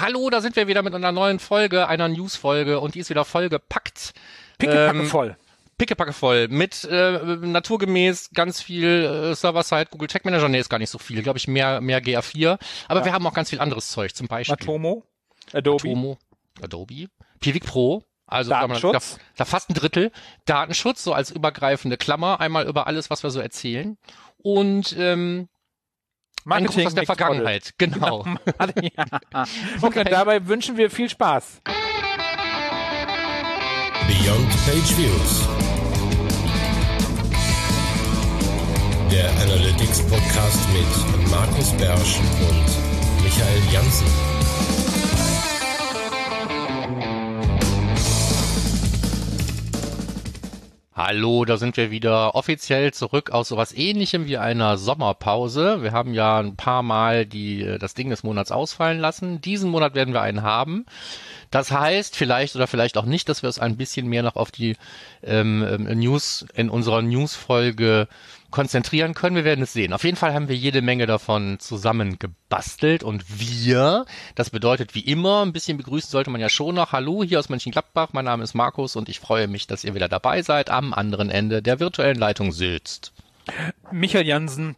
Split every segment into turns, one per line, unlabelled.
Hallo, da sind wir wieder mit einer neuen Folge, einer News-Folge und die ist wieder vollgepackt.
Pickepacke ähm, voll.
Pickepacke voll. Mit äh, naturgemäß ganz viel äh, Server-Side, Google Tech Manager, nee, ist gar nicht so viel, glaube ich, mehr, mehr GA4. Aber ja. wir haben auch ganz viel anderes Zeug, zum Beispiel.
Atomo, Adobe.
Atomo, Adobe. Pivik Pro, also
Datenschutz.
Da, da fast ein Drittel. Datenschutz, so als übergreifende Klammer, einmal über alles, was wir so erzählen. Und ähm,
Marketing
aus der Vergangenheit, genau.
genau. ja. Okay, dabei wünschen wir viel Spaß.
Beyond Page Views. Der Analytics Podcast mit Markus Bersch und Michael Janssen.
Hallo, da sind wir wieder offiziell zurück aus sowas ähnlichem wie einer Sommerpause. Wir haben ja ein paar Mal die, äh, das Ding des Monats ausfallen lassen. Diesen Monat werden wir einen haben. Das heißt vielleicht oder vielleicht auch nicht, dass wir es ein bisschen mehr noch auf die ähm, ähm News in unserer Newsfolge konzentrieren können. Wir werden es sehen. Auf jeden Fall haben wir jede Menge davon zusammengebastelt und wir, das bedeutet wie immer, ein bisschen begrüßen sollte man ja schon noch. Hallo hier aus Mönchengladbach, mein Name ist Markus und ich freue mich, dass ihr wieder dabei seid am anderen Ende der virtuellen Leitung sitzt.
Michael Jansen,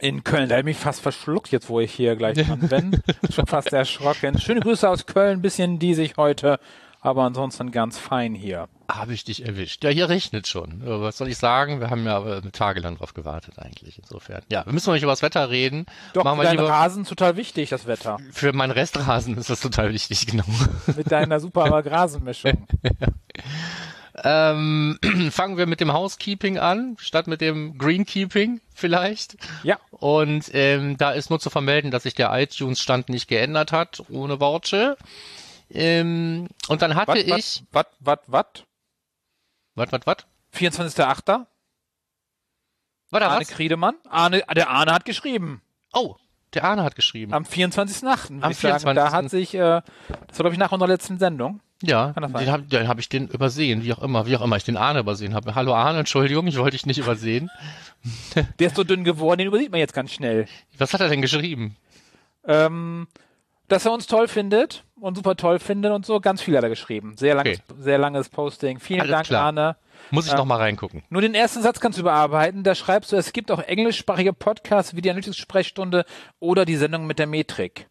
in Köln. Da hätte mich fast verschluckt, jetzt wo ich hier gleich dran bin. Schon fast erschrocken. Schöne Grüße aus Köln, bisschen die sich heute, aber ansonsten ganz fein hier.
Habe ich dich erwischt. Ja, hier regnet schon. Was soll ich sagen? Wir haben ja aber tagelang drauf gewartet eigentlich. Insofern. Ja, wir müssen noch nicht über das Wetter reden.
Doch,
Machen
für deinen Rasen total wichtig, das Wetter.
Für meinen Restrasen ist das total wichtig, genau.
Mit deiner super Rasenmischung.
Ähm, fangen wir mit dem Housekeeping an, statt mit dem Greenkeeping vielleicht.
Ja.
Und ähm, da ist nur zu vermelden, dass sich der iTunes-Stand nicht geändert hat, ohne Worte. Ähm, und dann hatte
wat,
ich.
Was, was, was?
Was, was, was?
24.8.
War da
Arne
was?
Kriedemann. Arne, der Arne hat geschrieben.
Oh, der Arne hat geschrieben.
Am 24.8.
Am 24.
Da hat sich, äh, das war glaube ich nach unserer letzten Sendung.
Ja, den habe hab ich den übersehen, wie auch immer, wie auch immer ich den Arne übersehen habe. Hallo Arne, Entschuldigung, ich wollte dich nicht übersehen.
Der ist so dünn geworden, den übersieht man jetzt ganz schnell.
Was hat er denn geschrieben?
Ähm, dass er uns toll findet und super toll findet und so, ganz viel hat er geschrieben. Sehr langes, okay. sehr langes Posting. Vielen
Alles
Dank,
klar.
Arne.
Muss ich ähm, noch mal reingucken.
Nur den ersten Satz kannst du überarbeiten. Da schreibst du, es gibt auch englischsprachige Podcasts wie die Analytics-Sprechstunde oder die Sendung mit der Metrik.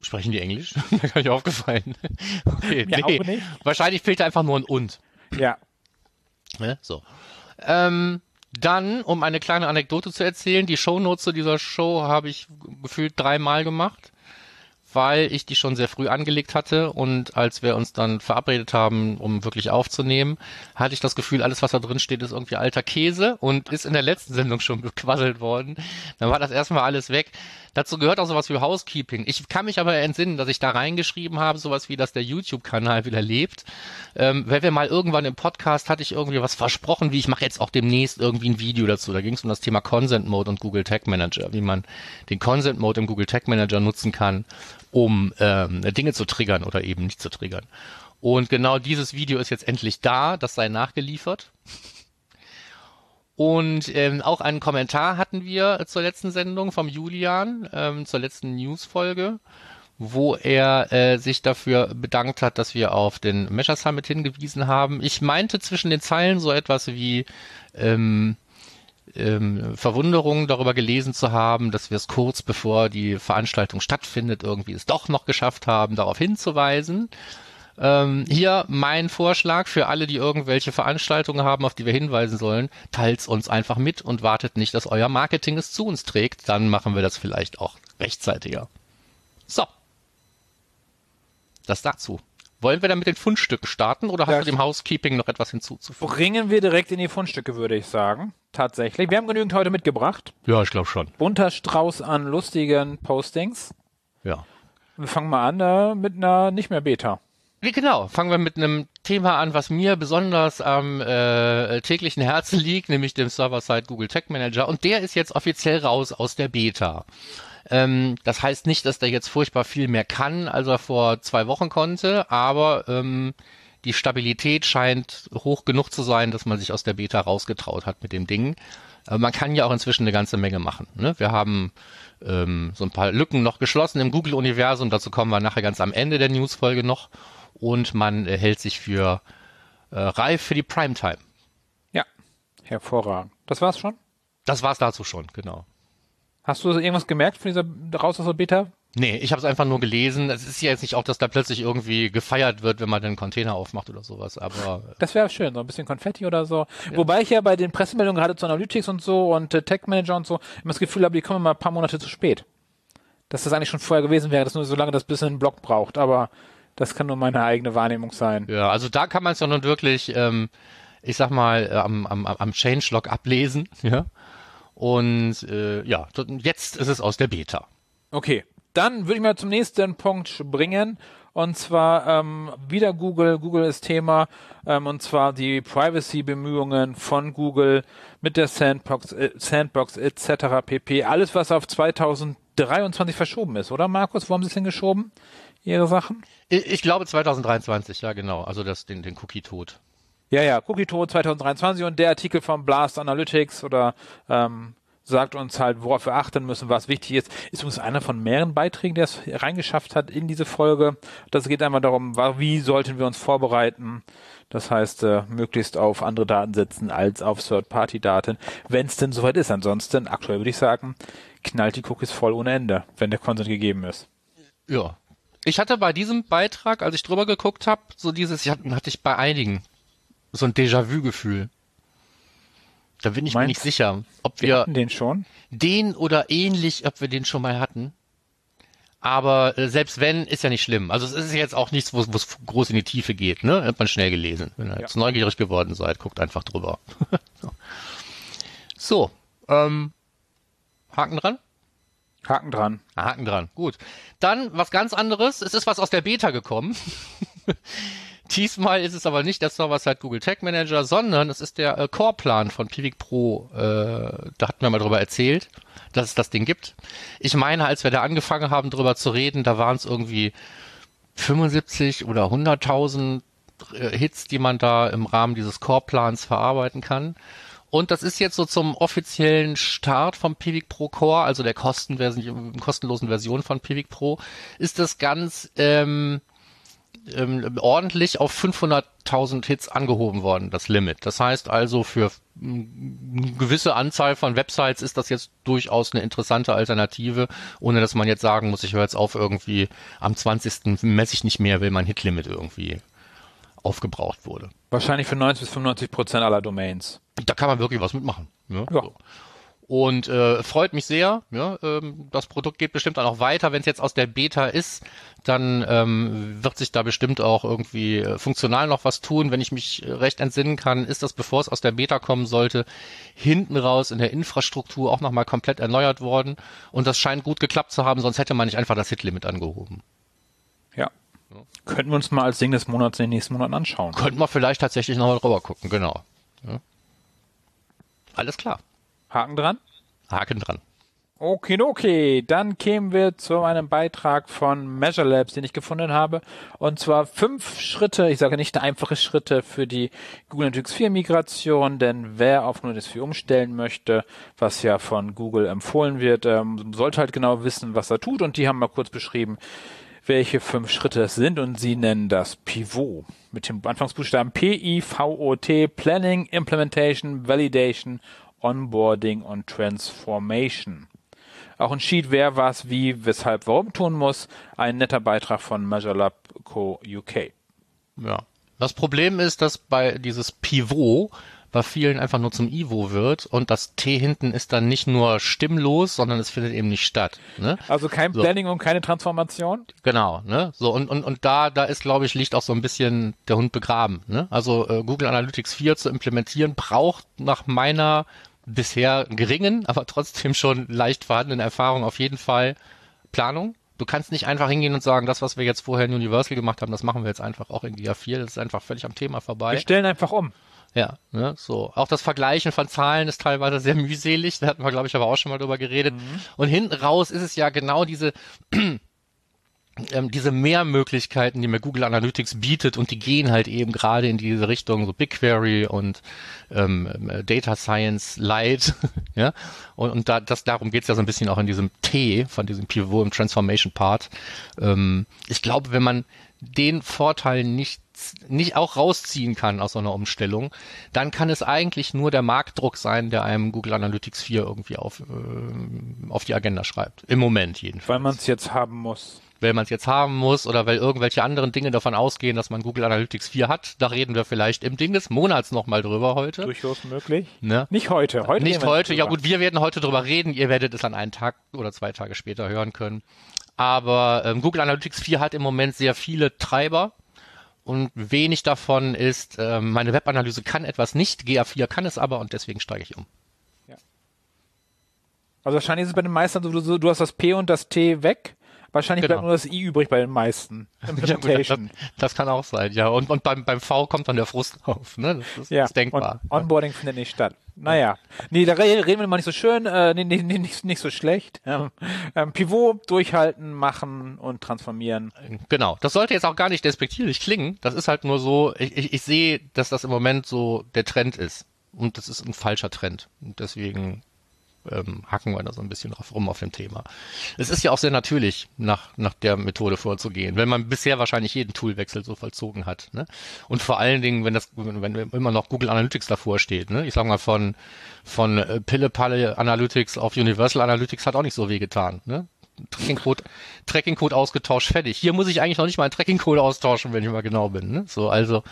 Sprechen die Englisch? Mir gar nicht aufgefallen. Okay,
Mir nee.
Wahrscheinlich fehlt da einfach nur ein und.
Ja.
Ne? So. Ähm, dann, um eine kleine Anekdote zu erzählen, die Shownotes zu dieser Show habe ich gefühlt dreimal gemacht, weil ich die schon sehr früh angelegt hatte und als wir uns dann verabredet haben, um wirklich aufzunehmen, hatte ich das Gefühl, alles was da drin steht, ist irgendwie alter Käse und ist in der letzten Sendung schon bequasselt worden. Dann war das erstmal alles weg. Dazu gehört auch sowas wie Housekeeping. Ich kann mich aber entsinnen, dass ich da reingeschrieben habe, sowas wie, dass der YouTube-Kanal wieder lebt. Ähm, weil wir mal irgendwann im Podcast hatte ich irgendwie was versprochen, wie ich mache jetzt auch demnächst irgendwie ein Video dazu. Da ging es um das Thema Consent Mode und Google Tag Manager, wie man den Consent Mode im Google Tag Manager nutzen kann, um ähm, Dinge zu triggern oder eben nicht zu triggern. Und genau dieses Video ist jetzt endlich da, das sei nachgeliefert. Und ähm, auch einen Kommentar hatten wir zur letzten Sendung vom Julian, ähm, zur letzten News-Folge, wo er äh, sich dafür bedankt hat, dass wir auf den Measure Summit hingewiesen haben. Ich meinte zwischen den Zeilen so etwas wie ähm, ähm, Verwunderung darüber gelesen zu haben, dass wir es kurz bevor die Veranstaltung stattfindet irgendwie es doch noch geschafft haben, darauf hinzuweisen. Ähm, hier mein Vorschlag für alle, die irgendwelche Veranstaltungen haben, auf die wir hinweisen sollen. Teilt's uns einfach mit und wartet nicht, dass euer Marketing es zu uns trägt. Dann machen wir das vielleicht auch rechtzeitiger. So. Das dazu. Wollen wir dann mit den Fundstücken starten oder hast das du dem Housekeeping noch etwas hinzuzufügen?
Bringen wir direkt in die Fundstücke, würde ich sagen. Tatsächlich. Wir haben genügend heute mitgebracht.
Ja, ich glaube schon.
Bunter Strauß an lustigen Postings.
Ja.
Wir fangen mal an äh, mit einer nicht mehr Beta.
Genau, fangen wir mit einem Thema an, was mir besonders am äh, täglichen Herzen liegt, nämlich dem Server-Side Google Tag Manager. Und der ist jetzt offiziell raus aus der Beta. Ähm, das heißt nicht, dass der jetzt furchtbar viel mehr kann, als er vor zwei Wochen konnte, aber ähm, die Stabilität scheint hoch genug zu sein, dass man sich aus der Beta rausgetraut hat mit dem Ding. Aber man kann ja auch inzwischen eine ganze Menge machen. Ne? Wir haben ähm, so ein paar Lücken noch geschlossen im Google-Universum. Dazu kommen wir nachher ganz am Ende der Newsfolge noch. Und man äh, hält sich für äh, reif für die Primetime.
Ja, hervorragend. Das war's schon?
Das war's dazu schon, genau.
Hast du irgendwas gemerkt von dieser raus aus der Beta?
Nee, ich habe es einfach nur gelesen. Es ist ja jetzt nicht auch, dass da plötzlich irgendwie gefeiert wird, wenn man den Container aufmacht oder sowas, aber.
Äh, das wäre schön, so ein bisschen Konfetti oder so. Ja. Wobei ich ja bei den Pressemeldungen gerade zu Analytics und so und äh, Tech Manager und so immer das Gefühl habe, die kommen mal ein paar Monate zu spät. Dass das eigentlich schon vorher gewesen wäre, dass nur so lange das bisschen einen Block braucht, aber das kann nur meine eigene Wahrnehmung sein.
Ja, also da kann man es ja nun wirklich, ähm, ich sag mal, äh, am, am, am Changelog ablesen, ja. Und äh, ja, jetzt ist es aus der Beta.
Okay, dann würde ich mal zum nächsten Punkt springen. Und zwar ähm, wieder Google. Google ist Thema. Ähm, und zwar die Privacy-Bemühungen von Google mit der Sandbox, äh, Sandbox etc. pp. Alles, was auf 2023 verschoben ist, oder Markus? Wo haben Sie es hingeschoben? Ihre Sachen?
Ich, ich glaube 2023, ja genau. Also das, den, den Cookie-Tod.
Ja, ja, Cookie-Tod 2023 und der Artikel von Blast Analytics oder ähm, sagt uns halt, worauf wir achten müssen, was wichtig ist. Ist übrigens einer von mehreren Beiträgen, der es reingeschafft hat in diese Folge. Das geht einmal darum, wie sollten wir uns vorbereiten. Das heißt, äh, möglichst auf andere Daten setzen als auf Third-Party-Daten, wenn es denn soweit ist. Ansonsten, aktuell würde ich sagen, knallt die Cookies voll ohne Ende, wenn der Consent gegeben ist.
Ja. Ich hatte bei diesem Beitrag, als ich drüber geguckt habe, so dieses, hatte ich bei einigen so ein Déjà-vu-Gefühl. Da bin ich Meinst, mir nicht sicher, ob wir,
wir den schon,
den oder ähnlich, ob wir den schon mal hatten. Aber äh, selbst wenn, ist ja nicht schlimm. Also es ist jetzt auch nichts, wo es groß in die Tiefe geht. Ne? Hat man schnell gelesen. Wenn ihr ja. jetzt neugierig geworden seid, guckt einfach drüber. so, so ähm, Haken dran?
Haken dran.
Haken dran. Gut. Dann was ganz anderes. Es ist was aus der Beta gekommen. Diesmal ist es aber nicht der Server-Side Google Tag Manager, sondern es ist der äh, Core-Plan von Pivik Pro. Äh, da hatten wir mal drüber erzählt, dass es das Ding gibt. Ich meine, als wir da angefangen haben, drüber zu reden, da waren es irgendwie 75 oder 100.000 äh, Hits, die man da im Rahmen dieses Core-Plans verarbeiten kann. Und das ist jetzt so zum offiziellen Start vom Pivik Pro Core, also der kostenlosen Version von Pivik Pro, ist das ganz ähm, ähm, ordentlich auf 500.000 Hits angehoben worden, das Limit. Das heißt also, für eine gewisse Anzahl von Websites ist das jetzt durchaus eine interessante Alternative, ohne dass man jetzt sagen muss, ich höre jetzt auf irgendwie am 20. messe ich nicht mehr, weil mein Hitlimit irgendwie aufgebraucht wurde.
Wahrscheinlich für 90 bis 95 Prozent aller Domains.
Da kann man wirklich was mitmachen. Ja. ja. So. Und äh, freut mich sehr. Ja, ähm, das Produkt geht bestimmt auch noch weiter. Wenn es jetzt aus der Beta ist, dann ähm, wird sich da bestimmt auch irgendwie äh, funktional noch was tun. Wenn ich mich recht entsinnen kann, ist das, bevor es aus der Beta kommen sollte, hinten raus in der Infrastruktur auch nochmal komplett erneuert worden. Und das scheint gut geklappt zu haben, sonst hätte man nicht einfach das Hitlimit angehoben.
Ja. ja. Könnten wir uns mal als Ding des Monats in den nächsten Monaten anschauen.
Könnten wir vielleicht tatsächlich nochmal drüber gucken, genau. Ja. Alles klar.
Haken dran?
Haken dran.
Okay, dann kämen wir zu einem Beitrag von Measure Labs, den ich gefunden habe. Und zwar fünf Schritte, ich sage nicht einfache Schritte für die Google Analytics 4 Migration, denn wer auf Analytics 4 umstellen möchte, was ja von Google empfohlen wird, ähm, sollte halt genau wissen, was er tut. Und die haben mal kurz beschrieben, welche fünf Schritte es sind. Und sie nennen das Pivot mit dem Anfangsbuchstaben P-I-V-O-T, Planning, Implementation, Validation Onboarding und Transformation. Auch ein Sheet, wer was, wie, weshalb, warum tun muss. Ein netter Beitrag von MeasureLab Co. UK.
Ja. Das Problem ist, dass bei dieses Pivot bei vielen einfach nur zum Ivo wird und das T hinten ist dann nicht nur stimmlos, sondern es findet eben nicht statt. Ne?
Also kein so. Planning und keine Transformation?
Genau, ne? So und, und, und da, da ist, glaube ich, liegt auch so ein bisschen der Hund begraben. Ne? Also äh, Google Analytics 4 zu implementieren, braucht nach meiner bisher geringen, aber trotzdem schon leicht vorhandenen Erfahrung auf jeden Fall Planung. Du kannst nicht einfach hingehen und sagen, das, was wir jetzt vorher in Universal gemacht haben, das machen wir jetzt einfach auch in GA4. Das ist einfach völlig am Thema vorbei.
Wir stellen einfach um.
Ja, ne, so. Auch das Vergleichen von Zahlen ist teilweise sehr mühselig. Da hatten wir, glaube ich, aber auch schon mal drüber geredet. Mhm. Und hinten raus ist es ja genau diese, ähm, diese Mehrmöglichkeiten, die mir Google Analytics bietet und die gehen halt eben gerade in diese Richtung, so BigQuery und ähm, äh, Data Science Light, ja, und, und da, das, darum geht's ja so ein bisschen auch in diesem T von diesem Pivot im Transformation Part. Ähm, ich glaube, wenn man den Vorteil nicht nicht auch rausziehen kann aus so einer Umstellung, dann kann es eigentlich nur der Marktdruck sein, der einem Google Analytics 4 irgendwie auf, äh, auf die Agenda schreibt. Im Moment jedenfalls.
Weil man es jetzt haben muss
weil man es jetzt haben muss oder weil irgendwelche anderen Dinge davon ausgehen, dass man Google Analytics 4 hat. Da reden wir vielleicht im Ding des Monats nochmal drüber heute.
Durchaus möglich. Ne? Nicht heute.
heute Nicht heute. Ja gut, wir werden heute drüber reden. Ihr werdet es an einen Tag oder zwei Tage später hören können. Aber ähm, Google Analytics 4 hat im Moment sehr viele Treiber. Und wenig davon ist, äh, meine Webanalyse kann etwas nicht, GA4 kann es aber und deswegen steige ich um. Ja.
Also wahrscheinlich ist es bei den meisten so, du hast das P und das T weg Wahrscheinlich genau. bleibt nur das I übrig bei den meisten.
Implementation. das, das, kann auch sein, ja. Und, und beim, beim V kommt dann der Frust auf, ne? Das ist,
ja. ist denkbar. Und Onboarding findet nicht statt. Naja. Nee, da reden wir mal nicht so schön, äh, nee, nee, nicht, nicht so schlecht. Ähm, ähm, Pivot durchhalten, machen und transformieren.
Genau. Das sollte jetzt auch gar nicht despektierlich klingen. Das ist halt nur so, ich, ich, ich sehe, dass das im Moment so der Trend ist. Und das ist ein falscher Trend. Und deswegen ähm, hacken wir da so ein bisschen drauf rum auf dem Thema. Es ist ja auch sehr natürlich, nach, nach der Methode vorzugehen, wenn man bisher wahrscheinlich jeden Toolwechsel so vollzogen hat. Ne? Und vor allen Dingen, wenn das, wenn immer noch Google Analytics davor steht, ne? ich sag mal von, von äh, Pille-Palle Analytics auf Universal Analytics hat auch nicht so weh getan. Ne? Tracking-Code Tracking -Code ausgetauscht, fertig. Hier muss ich eigentlich noch nicht mal einen Tracking-Code austauschen, wenn ich mal genau bin. Ne? So, also,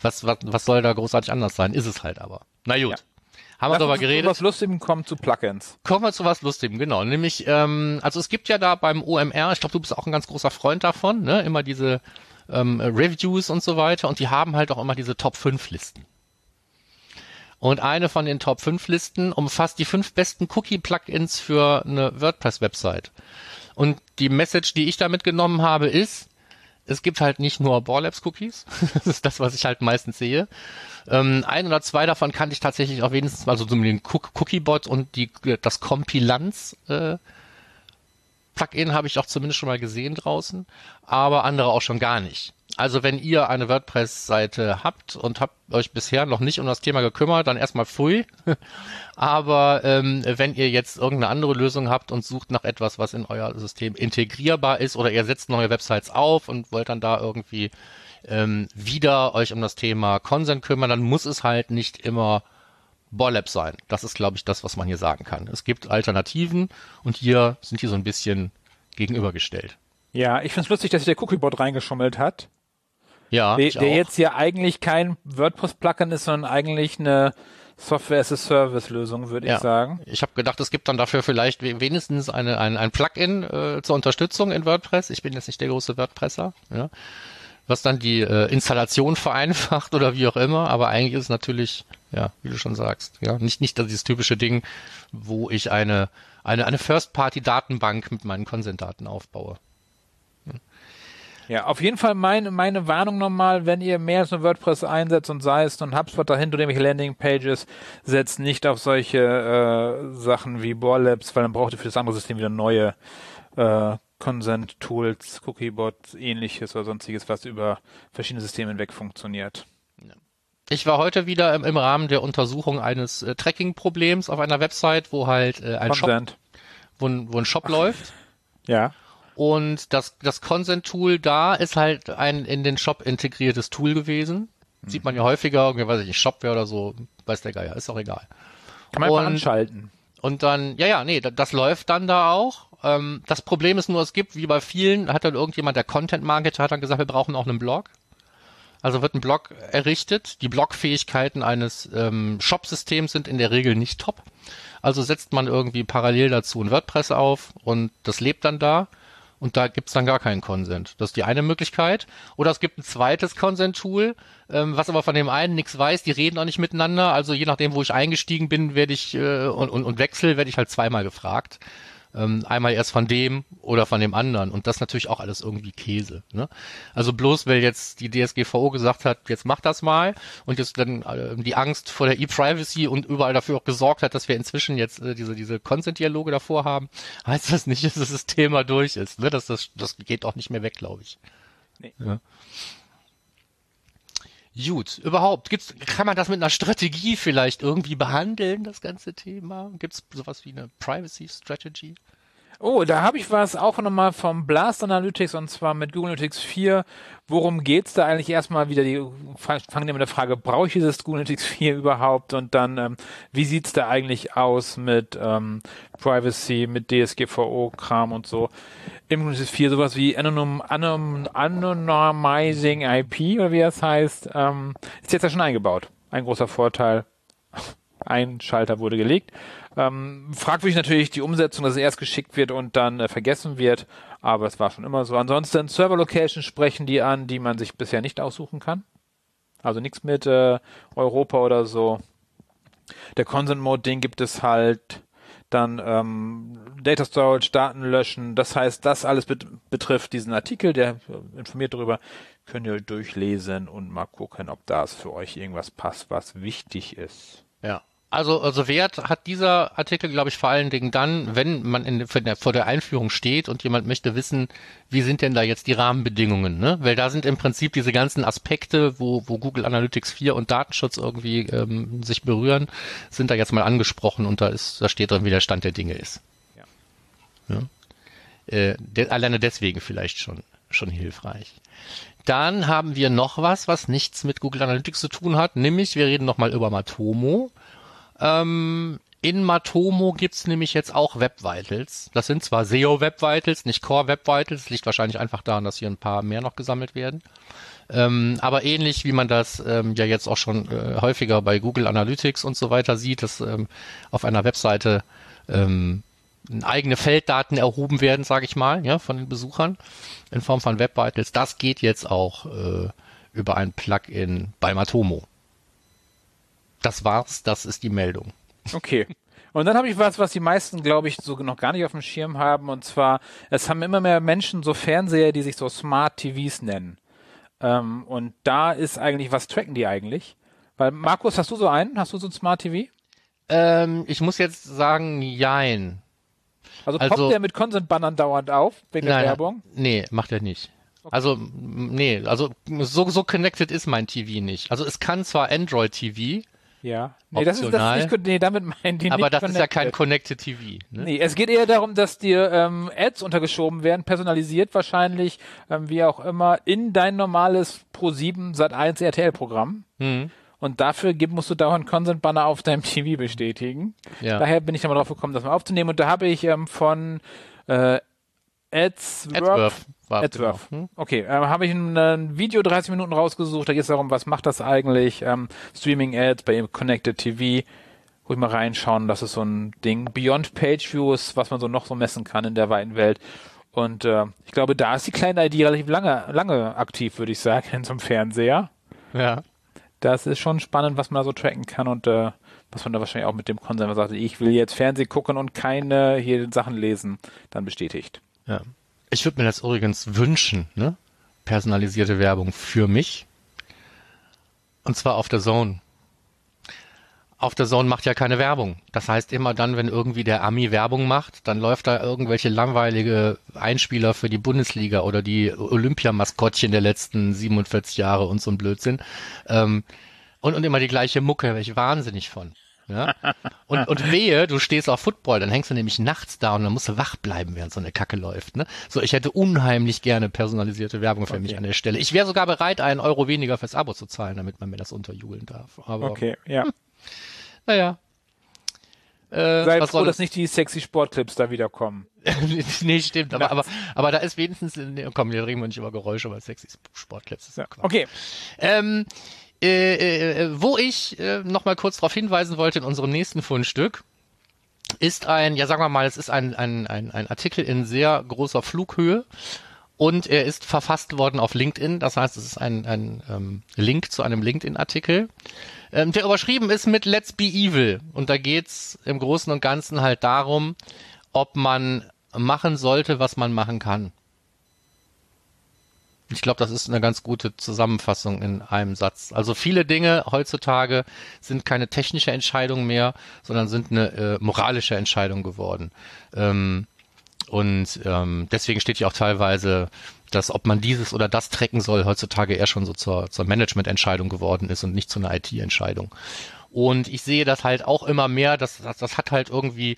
was, was, was soll da großartig anders sein? Ist es halt aber. Na gut. Ja. Haben wir darüber geredet. Zu
was Lustigem kommen zu Plugins.
Kommen wir zu was Lustigem, genau. Nämlich, ähm, also es gibt ja da beim OMR, ich glaube, du bist auch ein ganz großer Freund davon, ne? Immer diese ähm, Reviews und so weiter und die haben halt auch immer diese Top 5 Listen. Und eine von den Top 5 Listen umfasst die fünf besten Cookie-Plugins für eine WordPress-Website. Und die Message, die ich da mitgenommen habe, ist, es gibt halt nicht nur Borlabs Cookies. das ist das, was ich halt meistens sehe. Ähm, ein oder zwei davon kannte ich tatsächlich auch wenigstens mal so den Cookiebot und die, das Kompilanz, äh, Plugin habe ich auch zumindest schon mal gesehen draußen, aber andere auch schon gar nicht. Also wenn ihr eine WordPress-Seite habt und habt euch bisher noch nicht um das Thema gekümmert, dann erstmal pfui. Aber ähm, wenn ihr jetzt irgendeine andere Lösung habt und sucht nach etwas, was in euer System integrierbar ist oder ihr setzt neue Websites auf und wollt dann da irgendwie ähm, wieder euch um das Thema Consent kümmern, dann muss es halt nicht immer Borlab sein. Das ist, glaube ich, das, was man hier sagen kann. Es gibt Alternativen und hier sind die so ein bisschen gegenübergestellt.
Ja, ich finde es lustig, dass sich der Cookiebot reingeschummelt hat.
Ja,
der, der jetzt ja eigentlich kein WordPress-Plugin ist, sondern eigentlich eine Software-as-a-Service-Lösung, würde ja. ich sagen.
Ich habe gedacht, es gibt dann dafür vielleicht wenigstens eine, ein, ein Plugin äh, zur Unterstützung in WordPress. Ich bin jetzt nicht der große WordPresser, ja, was dann die äh, Installation vereinfacht oder wie auch immer. Aber eigentlich ist es natürlich, ja, wie du schon sagst, ja, nicht nicht dieses typische Ding, wo ich eine eine eine First-Party-Datenbank mit meinen Consent-Daten aufbaue.
Ja, auf jeden Fall meine, meine Warnung nochmal, wenn ihr mehr als nur WordPress einsetzt und sei es und HubSpot dahinter irgendwelche Landingpages, setzt nicht auf solche äh, Sachen wie Borlabs, weil dann braucht ihr für das andere System wieder neue äh, Consent-Tools, Cookiebots, ähnliches oder sonstiges, was über verschiedene Systeme hinweg funktioniert.
Ich war heute wieder im, im Rahmen der Untersuchung eines äh, Tracking-Problems auf einer Website, wo halt äh, ein Consent. Shop, wo, wo ein Shop läuft.
Ja.
Und das, das Consent-Tool da ist halt ein in den Shop integriertes Tool gewesen. Mhm. Sieht man ja häufiger, irgendwie weiß ich nicht, Shopware oder so, weiß der Geier, ist auch egal.
Kann man und, anschalten.
Und dann, ja, ja, nee, das, das läuft dann da auch. Ähm, das Problem ist nur, es gibt, wie bei vielen, hat dann irgendjemand, der Content-Marketer hat dann gesagt, wir brauchen auch einen Blog. Also wird ein Blog errichtet. Die Blogfähigkeiten eines ähm, Shop-Systems sind in der Regel nicht top. Also setzt man irgendwie parallel dazu ein WordPress auf und das lebt dann da und da gibt's dann gar keinen Consent. Das ist die eine Möglichkeit. Oder es gibt ein zweites Consent-Tool, ähm, was aber von dem einen nichts weiß, die reden auch nicht miteinander. Also je nachdem, wo ich eingestiegen bin, werde ich äh, und, und, und wechsel, werde ich halt zweimal gefragt. Ähm, einmal erst von dem oder von dem anderen. Und das natürlich auch alles irgendwie Käse. Ne? Also bloß, weil jetzt die DSGVO gesagt hat, jetzt mach das mal und jetzt dann äh, die Angst vor der E-Privacy und überall dafür auch gesorgt hat, dass wir inzwischen jetzt äh, diese, diese Consent-Dialoge davor haben, heißt das nicht, dass das Thema durch ist. Ne? Das, das, das geht auch nicht mehr weg, glaube ich. Nee. Ja. Gut, überhaupt, gibt's, kann man das mit einer Strategie vielleicht irgendwie behandeln, das ganze Thema? Gibt es sowas wie eine Privacy Strategy?
Oh, da habe ich was auch nochmal vom Blast Analytics und zwar mit Google Analytics 4. Worum geht's da eigentlich erstmal wieder? Die fangen wir mit der Frage, brauche ich dieses Google Analytics 4 überhaupt? Und dann, ähm, wie sieht's da eigentlich aus mit ähm, Privacy, mit DSGVO-Kram und so? Im Google Analytics 4 sowas wie Anonym, Anonym, Anonymizing IP oder wie das heißt, ähm, ist jetzt ja schon eingebaut. Ein großer Vorteil. Ein Schalter wurde gelegt. Ähm, fragwürdig natürlich die Umsetzung, dass es erst geschickt wird und dann äh, vergessen wird, aber es war schon immer so. Ansonsten Server Locations sprechen die an, die man sich bisher nicht aussuchen kann. Also nichts mit äh, Europa oder so. Der Consent Mode, den gibt es halt. Dann ähm, Data Storage, Daten löschen. Das heißt, das alles bet betrifft diesen Artikel, der äh, informiert darüber. Könnt ihr durchlesen und mal gucken, ob das für euch irgendwas passt, was wichtig ist.
Ja, also, also Wert hat dieser Artikel, glaube ich, vor allen Dingen dann, wenn man in, der, vor der Einführung steht und jemand möchte wissen, wie sind denn da jetzt die Rahmenbedingungen, ne? Weil da sind im Prinzip diese ganzen Aspekte, wo, wo Google Analytics 4 und Datenschutz irgendwie ähm, sich berühren, sind da jetzt mal angesprochen und da ist, da steht drin, wie der Stand der Dinge ist. Ja. ja? Äh, de, alleine deswegen vielleicht schon, schon hilfreich. Dann haben wir noch was, was nichts mit Google Analytics zu tun hat, nämlich wir reden nochmal über Matomo. Ähm, in Matomo gibt's nämlich jetzt auch Web Vitals. Das sind zwar SEO Web Vitals, nicht Core Web Vitals. Liegt wahrscheinlich einfach daran, dass hier ein paar mehr noch gesammelt werden. Ähm, aber ähnlich wie man das ähm, ja jetzt auch schon äh, häufiger bei Google Analytics und so weiter sieht, dass ähm, auf einer Webseite ähm, eigene Felddaten erhoben werden, sage ich mal, ja, von den Besuchern in Form von Web Vitals. Das geht jetzt auch äh, über ein Plugin bei Matomo das war's, das ist die Meldung.
Okay. Und dann habe ich was, was die meisten, glaube ich, so noch gar nicht auf dem Schirm haben. Und zwar, es haben immer mehr Menschen so Fernseher, die sich so Smart TVs nennen. Ähm, und da ist eigentlich, was tracken die eigentlich? Weil, Markus, hast du so einen? Hast du so ein Smart TV?
Ähm, ich muss jetzt sagen, jein.
Also, also poppt der mit Consent-Bannern dauernd auf, wegen nein, der Werbung?
Nee, macht er nicht. Okay. Also, nee, also so, so connected ist mein TV nicht. Also es kann zwar Android TV,
ja. Nee, das ist, das ist nicht, nee, damit meinen die
Aber
nicht
das connected. ist ja kein Connected TV.
Ne? Nee, es geht eher darum, dass dir ähm, Ads untergeschoben werden, personalisiert wahrscheinlich, ähm, wie auch immer, in dein normales Pro7 Sat1 RTL-Programm. Mhm. Und dafür musst du dauernd Consent-Banner auf deinem TV bestätigen. Ja. Daher bin ich dann mal drauf gekommen, das mal aufzunehmen. Und da habe ich ähm, von äh, Adsworth, Adsworth
war.
Genau. Hm? Okay, ähm, habe ich ein, ein, Video 30 Minuten rausgesucht. Da geht es darum, was macht das eigentlich? Ähm, Streaming Ads bei Connected TV. Ruhig mal reinschauen. Das ist so ein Ding. Beyond Page Views, was man so noch so messen kann in der weiten Welt. Und äh, ich glaube, da ist die kleine ID relativ lange, lange aktiv, würde ich sagen, in so einem Fernseher.
Ja.
Das ist schon spannend, was man da so tracken kann und äh, was man da wahrscheinlich auch mit dem Konsens sagt, ich will jetzt Fernsehen gucken und keine hier Sachen lesen, dann bestätigt.
Ja. Ich würde mir das übrigens wünschen, ne? Personalisierte Werbung für mich. Und zwar auf der Zone. Auf der Zone macht ja keine Werbung. Das heißt, immer dann, wenn irgendwie der Ami Werbung macht, dann läuft da irgendwelche langweilige Einspieler für die Bundesliga oder die Olympiamaskottchen der letzten 47 Jahre und so ein Blödsinn. Ähm, und, und immer die gleiche Mucke, ich wahnsinnig von. Ja? Und, und wehe, du stehst auf Football, dann hängst du nämlich nachts da und dann musst du wach bleiben, während so eine Kacke läuft. Ne? So, ich hätte unheimlich gerne personalisierte Werbung für okay. mich an der Stelle. Ich wäre sogar bereit, einen Euro weniger fürs Abo zu zahlen, damit man mir das unterjubeln darf. Aber,
okay, ja. Hm,
naja.
Äh, Sei froh, dass nicht die sexy Sportclips da wieder kommen.
nee, stimmt, aber, aber, aber da ist wenigstens, nee, komm, wir reden nicht über Geräusche, weil sexy Sportclips ist ja,
Quatsch. Okay.
Ähm, äh, äh, äh, wo ich äh, noch mal kurz darauf hinweisen wollte in unserem nächsten Fundstück, ist ein, ja sagen wir mal, es ist ein, ein, ein, ein Artikel in sehr großer Flughöhe und er ist verfasst worden auf LinkedIn. Das heißt, es ist ein, ein ähm, Link zu einem LinkedIn-Artikel, ähm, der überschrieben ist mit Let's Be Evil. Und da geht's im Großen und Ganzen halt darum, ob man machen sollte, was man machen kann. Ich glaube, das ist eine ganz gute Zusammenfassung in einem Satz. Also viele Dinge heutzutage sind keine technische Entscheidung mehr, sondern sind eine äh, moralische Entscheidung geworden. Ähm, und ähm, deswegen steht hier auch teilweise, dass ob man dieses oder das tracken soll, heutzutage eher schon so zur, zur Management-Entscheidung geworden ist und nicht zu einer IT-Entscheidung. Und ich sehe das halt auch immer mehr, das, das, das hat halt irgendwie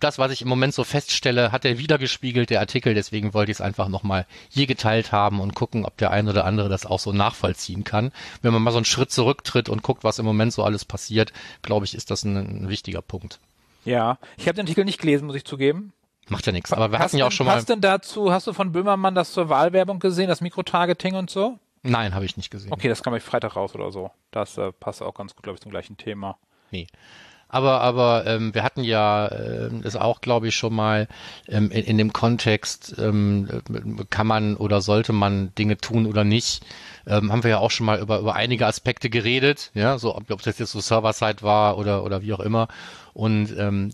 das, was ich im Moment so feststelle, hat er wiedergespiegelt, der Artikel. Deswegen wollte ich es einfach nochmal hier geteilt haben und gucken, ob der ein oder andere das auch so nachvollziehen kann. Wenn man mal so einen Schritt zurücktritt und guckt, was im Moment so alles passiert, glaube ich, ist das ein, ein wichtiger Punkt.
Ja, ich habe den Artikel nicht gelesen, muss ich zugeben.
Macht ja nichts, aber wir
hast
hatten ja auch schon mal.
Hast denn dazu, hast du von Böhmermann das zur Wahlwerbung gesehen, das Mikrotargeting und so?
Nein, habe ich nicht gesehen.
Okay, das kam ich Freitag raus oder so. Das äh, passt auch ganz gut, glaube ich, zum gleichen Thema.
Nee. Aber, aber ähm, wir hatten ja ähm, es auch, glaube ich, schon mal ähm, in, in dem Kontext, ähm, kann man oder sollte man Dinge tun oder nicht, ähm, haben wir ja auch schon mal über, über einige Aspekte geredet, ja, so ob, ob das jetzt so Server-Side war oder, oder wie auch immer. Und ähm,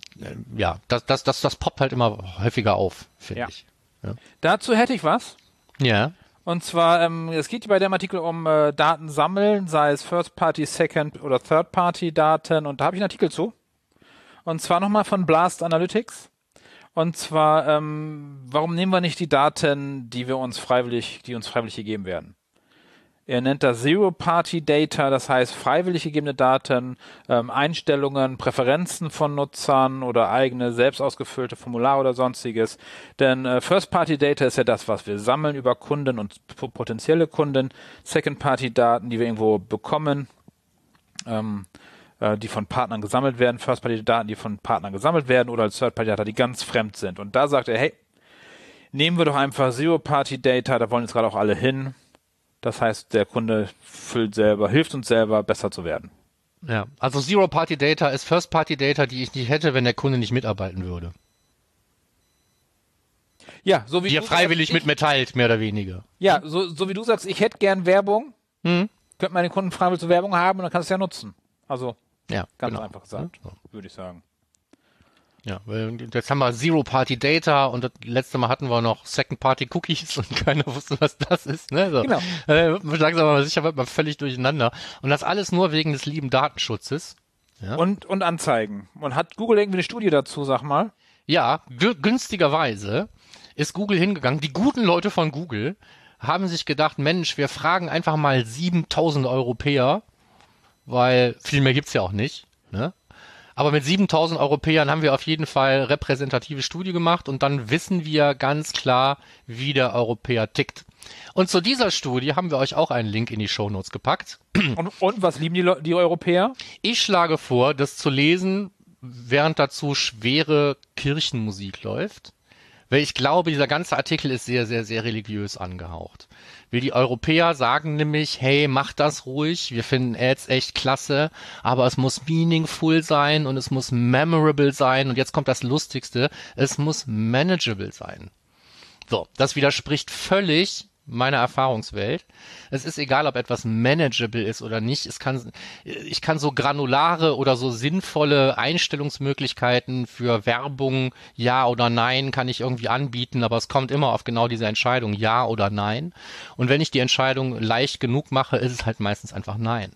ja, das, das, das, das poppt halt immer häufiger auf, finde
Ja.
ich. Ja.
Dazu hätte ich was.
ja.
Und zwar, ähm, es geht bei dem Artikel um äh, Daten sammeln, sei es First-Party, Second- oder Third-Party-Daten. Und da habe ich einen Artikel zu. Und zwar nochmal von Blast Analytics. Und zwar, ähm, warum nehmen wir nicht die Daten, die wir uns freiwillig, die uns freiwillig gegeben werden? Er nennt das Zero-Party-Data, das heißt freiwillig gegebene Daten, ähm, Einstellungen, Präferenzen von Nutzern oder eigene selbst ausgefüllte Formulare oder sonstiges. Denn äh, First-Party-Data ist ja das, was wir sammeln über Kunden und potenzielle Kunden. Second-Party-Daten, die wir irgendwo bekommen, ähm, äh, die von Partnern gesammelt werden. First-Party-Daten, die von Partnern gesammelt werden oder als Third-Party-Data, die ganz fremd sind. Und da sagt er, hey, nehmen wir doch einfach Zero-Party-Data, da wollen jetzt gerade auch alle hin. Das heißt, der Kunde füllt selber, hilft uns selber, besser zu werden.
Ja, also Zero-Party-Data ist First-Party-Data, die ich nicht hätte, wenn der Kunde nicht mitarbeiten würde.
Ja, so wie
Die er
du
freiwillig
sagst,
mit
ich,
mir teilt, mehr oder weniger.
Ja, so, so wie du sagst, ich hätte gern Werbung,
Hm?
könnte man den Kunden freiwillig zur Werbung haben und dann kannst du es ja nutzen. Also
Ja,
ganz
genau.
einfach gesagt,
So.
würde ich sagen.
Ja, weil jetzt haben wir Zero-Party-Data und das letzte Mal hatten wir noch Second-Party-Cookies und keiner wusste, was das ist. Ne? So.
Genau.
Äh, langsam aber sicher wird man völlig durcheinander. Und das alles nur wegen des lieben Datenschutzes. Ja.
Und, und Anzeigen. Und hat Google irgendwie eine Studie dazu, sag mal?
Ja, gü- günstigerweise ist Google hingegangen. Die guten Leute von Google haben sich gedacht, Mensch, wir fragen einfach mal 7000 Europäer, weil viel mehr gibt's ja auch nicht. Ne? Aber mit 7000 Europäern haben wir auf jeden Fall repräsentative Studie gemacht und dann wissen wir ganz klar, wie der Europäer tickt. Und zu dieser Studie haben wir euch auch einen Link in die Shownotes gepackt.
Und, und was lieben die, die Europäer?
Ich schlage vor, das zu lesen, während dazu schwere Kirchenmusik läuft. Weil ich glaube, dieser ganze Artikel ist sehr, sehr, sehr religiös angehaucht. Weil die Europäer sagen nämlich, hey, macht das ruhig, wir finden Ads echt klasse, aber es muss meaningful sein und es muss memorable sein und jetzt kommt das Lustigste, es muss manageable sein. So, das widerspricht völlig meiner Erfahrungswelt. Es ist egal, ob etwas manageable ist oder nicht. Es kann, ich kann so granulare oder so sinnvolle Einstellungsmöglichkeiten für Werbung, ja oder nein, kann ich irgendwie anbieten, aber es kommt immer auf genau diese Entscheidung, ja oder nein. Und wenn ich die Entscheidung leicht genug mache, ist es halt meistens einfach nein.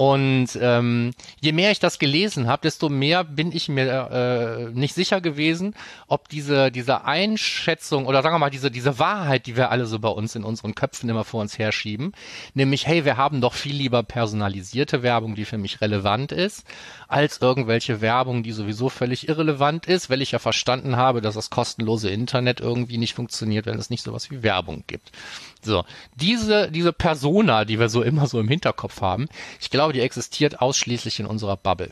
Und ähm, je mehr ich das gelesen habe, desto mehr bin ich mir äh, nicht sicher gewesen, ob diese diese Einschätzung oder sagen wir mal diese diese Wahrheit, die wir alle so bei uns in unseren Köpfen immer vor uns herschieben, nämlich hey, wir haben doch viel lieber personalisierte Werbung, die für mich relevant ist, als irgendwelche Werbung, die sowieso völlig irrelevant ist, weil ich ja verstanden habe, dass das kostenlose Internet irgendwie nicht funktioniert, wenn es nicht sowas wie Werbung gibt. So, diese, diese Persona, die wir so immer so im Hinterkopf haben, ich glaube, die existiert ausschließlich in unserer Bubble.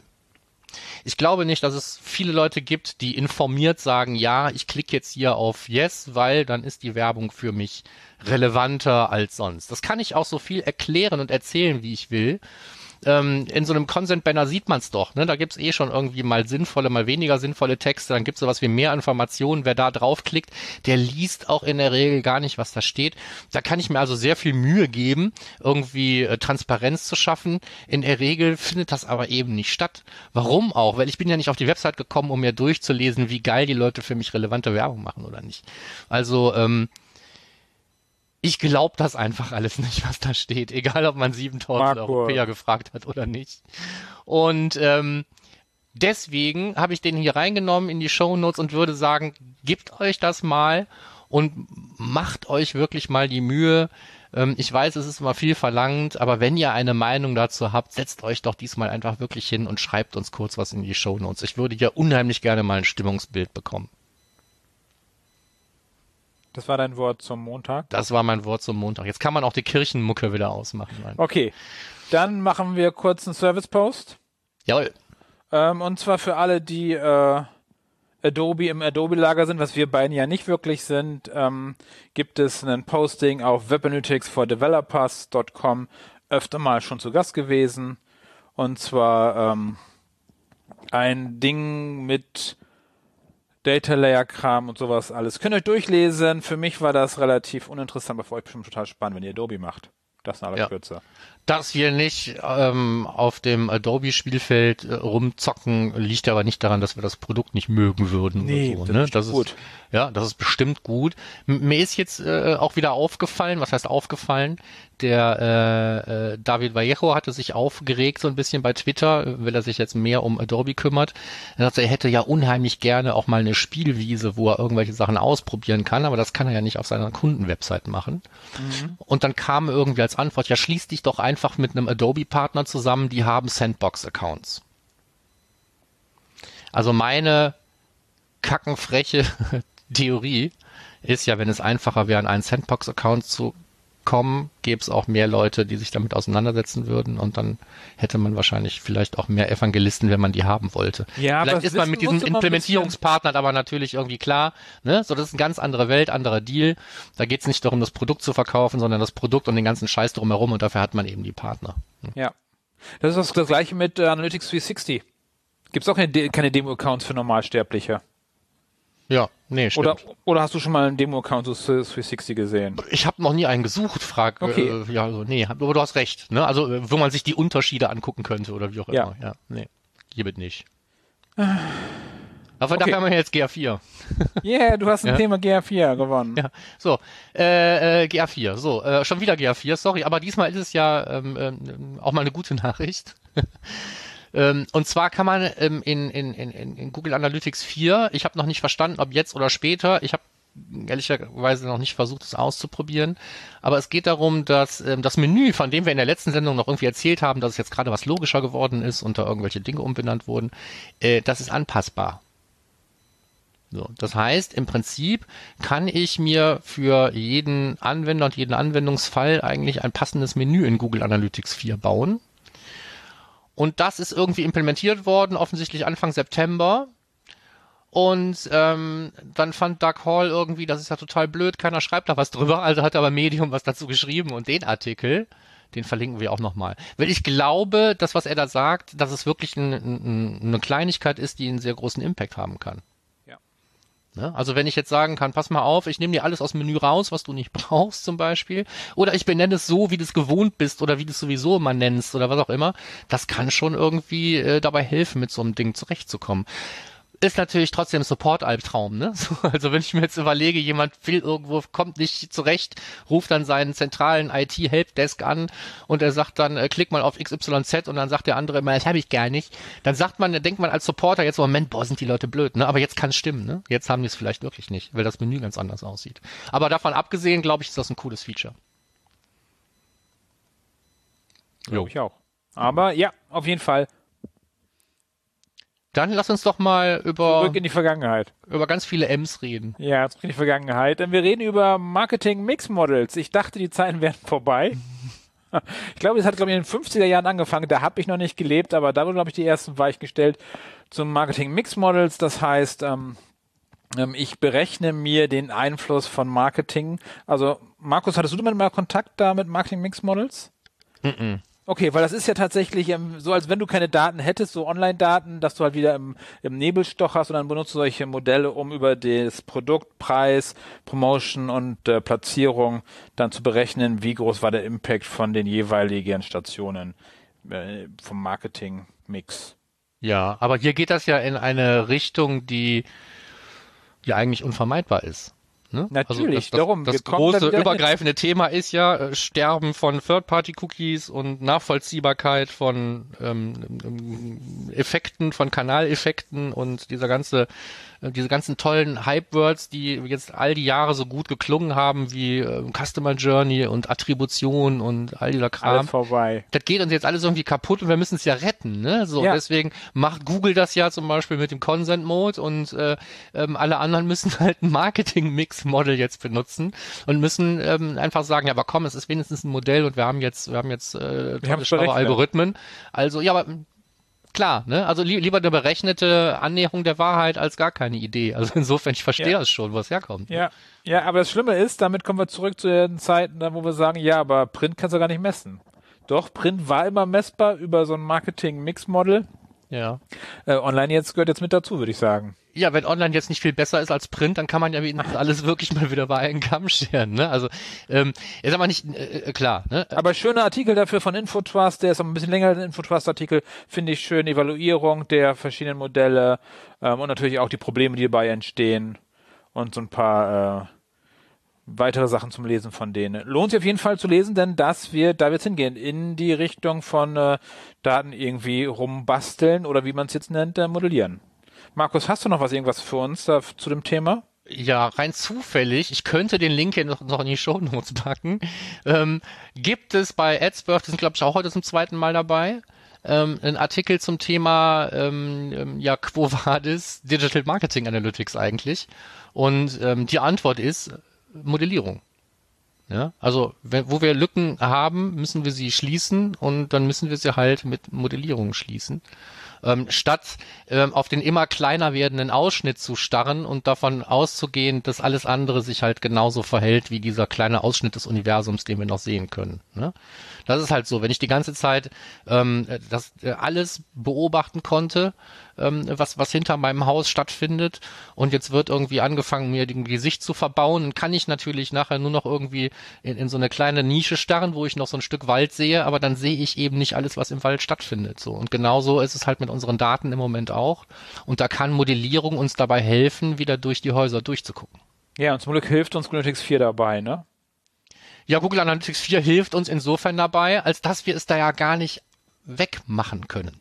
Ich glaube nicht, dass es viele Leute gibt, die informiert sagen, ja, ich klicke jetzt hier auf Yes, weil dann ist die Werbung für mich relevanter als sonst. Das kann ich auch so viel erklären und erzählen, wie ich will. Ähm, in so einem Consent-Banner sieht man es doch. Ne? Da gibt's eh schon irgendwie mal sinnvolle, mal weniger sinnvolle Texte. Dann gibt's sowas wie mehr Informationen. Wer da draufklickt, der liest auch in der Regel gar nicht, was da steht. Da kann ich mir also sehr viel Mühe geben, irgendwie äh, Transparenz zu schaffen. In der Regel findet das aber eben nicht statt. Warum auch? Weil ich bin ja nicht auf die Website gekommen, um mir durchzulesen, wie geil die Leute für mich relevante Werbung machen oder nicht. Also ähm, ich glaube das einfach alles nicht, was da steht, egal ob man 7000 Europäer gefragt hat oder nicht. Und ähm, deswegen habe ich den hier reingenommen in die Show Notes und würde sagen, gebt euch das mal und macht euch wirklich mal die Mühe. Ähm, ich weiß, es ist immer viel verlangt, aber wenn ihr eine Meinung dazu habt, setzt euch doch diesmal einfach wirklich hin und schreibt uns kurz was in die Show Notes. Ich würde ja unheimlich gerne mal ein Stimmungsbild bekommen.
Das war dein Wort zum Montag?
Das war mein Wort zum Montag. Jetzt kann man auch die Kirchenmucke wieder ausmachen.
Okay. Dann machen wir kurz einen Service-Post.
Jawohl.
Ähm, und zwar für alle, die äh, Adobe im Adobe-Lager sind, was wir beiden ja nicht wirklich sind, ähm, gibt es ein Posting auf webanalyticsfordevelopers.com öfter mal schon zu Gast gewesen. Und zwar ähm, ein Ding mit Data Layer Kram und sowas alles. Könnt ihr euch durchlesen. Für mich war das relativ uninteressant, aber für euch bestimmt total spannend, wenn ihr Adobe macht. Das in aller ja. Kürze.
Dass wir nicht ähm, auf dem Adobe-Spielfeld äh, rumzocken, liegt aber nicht daran, dass wir das Produkt nicht mögen würden.
Nee,
so,
das, ne? das ist gut.
Ja, das ist bestimmt gut. M mir ist jetzt äh, auch wieder aufgefallen, was heißt aufgefallen? Der äh, äh, David Vallejo hatte sich aufgeregt so ein bisschen bei Twitter, weil er sich jetzt mehr um Adobe kümmert. Er sagte, er hätte ja unheimlich gerne auch mal eine Spielwiese, wo er irgendwelche Sachen ausprobieren kann, aber das kann er ja nicht auf seiner Kundenwebsite machen. Mhm. Und dann kam irgendwie als Antwort, ja schließ dich doch einfach mit einem Adobe-Partner zusammen, die haben Sandbox-Accounts. Also meine kackenfreche Theorie ist ja, wenn es einfacher wäre, einen Sandbox-Account zu kommen, gäbe es auch mehr Leute, die sich damit auseinandersetzen würden und dann hätte man wahrscheinlich vielleicht auch mehr Evangelisten, wenn man die haben wollte.
Ja,
vielleicht ist man mit diesen Implementierungspartnern aber natürlich irgendwie klar, ne? So, das ist eine ganz andere Welt, anderer Deal. Da geht es nicht darum, das Produkt zu verkaufen, sondern das Produkt und den ganzen Scheiß drumherum und dafür hat man eben die Partner.
Hm. Ja. Das ist das gleiche mit äh, Analytics 360. Gibt es auch keine, keine Demo-Accounts für Normalsterbliche?
Ja, nee,
stimmt. Oder, oder hast du schon mal einen Demo-Account zu 360 gesehen?
Ich habe noch nie einen gesucht, frag.
Okay.
Äh, ja, also, nee, aber du hast recht. Ne? Also, äh, wo man sich die Unterschiede angucken könnte oder wie auch
ja.
immer. Ja, nee, hiermit nicht. Aber okay. dafür haben wir jetzt GA4.
Yeah, du hast ein ja. Thema GA4 gewonnen.
Ja, so, äh, äh, GA4, so, äh, schon wieder GA4, sorry, aber diesmal ist es ja ähm, ähm, auch mal eine gute Nachricht. Ähm, und zwar kann man ähm, in, in, in, in Google Analytics 4, ich habe noch nicht verstanden, ob jetzt oder später, ich habe ehrlicherweise noch nicht versucht, es auszuprobieren. Aber es geht darum, dass ähm, das Menü, von dem wir in der letzten Sendung noch irgendwie erzählt haben, dass es jetzt gerade was logischer geworden ist und da irgendwelche Dinge umbenannt wurden, äh, das ist anpassbar. So, das heißt, im Prinzip kann ich mir für jeden Anwender und jeden Anwendungsfall eigentlich ein passendes Menü in Google Analytics 4 bauen. Und das ist irgendwie implementiert worden, offensichtlich Anfang September. Und ähm, dann fand Doug Hall irgendwie, das ist ja total blöd, keiner schreibt da was drüber, also hat aber Medium was dazu geschrieben und den Artikel, den verlinken wir auch nochmal. Weil ich glaube, das, was er da sagt, dass es wirklich ein, ein, eine Kleinigkeit ist, die einen sehr großen Impact haben kann. Ne? Also wenn ich jetzt sagen kann, pass mal auf, ich nehme dir alles aus dem Menü raus, was du nicht brauchst zum Beispiel, oder ich benenne es so, wie du es gewohnt bist oder wie du es sowieso immer nennst oder was auch immer, das kann schon irgendwie äh, dabei helfen, mit so einem Ding zurechtzukommen ist natürlich trotzdem Support-Albtraum, ne? So, also wenn ich mir jetzt überlege, jemand will irgendwo, kommt nicht zurecht, ruft dann seinen zentralen IT-Helpdesk an und er sagt dann, äh, klick mal auf XYZ und dann sagt der andere immer, das habe ich gar nicht. Dann sagt man, dann denkt man als Supporter jetzt, Moment, boah, sind die Leute blöd, ne? Aber jetzt kann es stimmen, ne? Jetzt haben die es vielleicht wirklich nicht, weil das Menü ganz anders aussieht. Aber davon abgesehen, glaube ich, ist das ein cooles Feature.
Glaube ich auch. Aber ja, auf jeden Fall
dann lass uns doch mal über
zurück in die Vergangenheit.
Über ganz viele M's reden.
Ja, zurück in die Vergangenheit. Denn wir reden über Marketing Mix Models. Ich dachte, die Zeiten wären vorbei. Ich glaube, das hat glaube ich in den 50er Jahren angefangen. Da habe ich noch nicht gelebt, aber da wurden glaube ich die ersten Weich gestellt zum Marketing Mix Models. Das heißt, ähm, ähm, ich berechne mir den Einfluss von Marketing. Also Markus, hattest du damit mal Kontakt da mit Marketing Mix Models?
Mm, -mm.
Okay, weil das ist ja tatsächlich ähm, so, als wenn du keine Daten hättest, so Online-Daten, dass du halt wieder im, im Nebel stocherst und dann benutzt du solche Modelle, um über das Produkt, Preis, Promotion und äh, Platzierung dann zu berechnen, wie groß war der Impact von den jeweiligen Stationen äh, vom Marketing-Mix.
Ja, aber hier geht das ja in eine Richtung, die ja eigentlich unvermeidbar ist. Ne?
Natürlich,
also das, das,
darum.
Das große übergreifende Thema ist ja äh, Sterben von Third-Party-Cookies und Nachvollziehbarkeit von ähm, ähm, Effekten, von Kanaleffekten und dieser ganze diese ganzen tollen Hype-Words, die jetzt all die Jahre so gut geklungen haben, wie äh, Customer Journey und Attribution und all dieser Kram.
Alles vorbei.
Das geht uns jetzt alles irgendwie kaputt und wir müssen es ja retten, ne? So, ja. deswegen macht Google das ja zum Beispiel mit dem Consent Mode und äh, ähm, alle anderen müssen halt ein Marketing-Mix-Model jetzt benutzen und müssen ähm, einfach sagen, ja, aber komm, es ist wenigstens ein Modell und wir haben jetzt, wir haben jetzt äh,
tolle
Algorithmen. Also, ja, aber klar, ne? Also li lieber eine berechnete Annäherung der Wahrheit als gar keine Idee. Also insofern, ich verstehe ja. das schon, wo es herkommt.
Ne? Ja. Ja, aber das Schlimme ist, damit kommen wir zurück zu den Zeiten, wo wir sagen, ja, aber Print kannst du gar nicht messen. Doch, Print war immer messbar über so ein Marketing-Mix-Model.
Ja.
Äh, online jetzt gehört jetzt mit dazu, würde ich sagen.
Ja, wenn online jetzt nicht viel besser ist als Print, dann kann man ja alles wirklich mal wieder bei einem Kamm scheren. Ne? Also ähm, ist aber nicht äh, äh, klar. Ne?
Aber schöner Artikel dafür von Infotrust, der ist ein bisschen länger als ein Infotrust-Artikel, finde ich schön. Evaluierung der verschiedenen Modelle ähm, und natürlich auch die Probleme, die dabei entstehen und so ein paar äh, weitere Sachen zum Lesen von denen. Lohnt sich auf jeden Fall zu lesen, denn das wird, da wird's hingehen, in die Richtung von äh, Daten irgendwie rumbasteln oder wie man es jetzt nennt, äh, modellieren. Markus, hast du noch was irgendwas für uns da, zu dem Thema?
ja, rein zufällig, ich könnte den Link hier noch, noch in die Show Notes packen, ähm, gibt es bei AdSworth, die sind glaube ich auch heute zum zweiten Mal dabei, ähm, einen Artikel zum Thema, ähm, ähm ja, Quo Vadis Digital Marketing Analytics eigentlich. Und ähm, die Antwort ist, Modellierung. Ja, also wenn, wo wir Lücken haben, müssen wir sie schließen und dann müssen wir sie halt mit Modellierung schließen. Ähm, statt ähm, auf den immer kleiner werdenden Ausschnitt zu starren und davon auszugehen, dass alles andere sich halt genauso verhält wie dieser kleine Ausschnitt des Universums, den wir noch sehen können. Ne? Das ist halt so, wenn ich die ganze Zeit ähm, das äh, alles beobachten konnte, ähm, was, was hinter meinem Haus stattfindet und jetzt wird irgendwie angefangen, mir den Gesicht zu verbauen, dann kann ich natürlich nachher nur noch irgendwie in, in so eine kleine Nische starren, wo ich noch so ein Stück Wald sehe, aber dann sehe ich eben nicht alles, was im Wald stattfindet. So. Und genauso ist es halt mit unseren Daten im Moment auch. Und da kann Modellierung uns dabei helfen, wieder durch die Häuser durchzugucken.
Ja, und zum Glück hilft uns Google Analytics 4 dabei, ne?
Ja, Google Analytics 4 hilft uns insofern dabei, als dass wir es da ja gar nicht wegmachen können.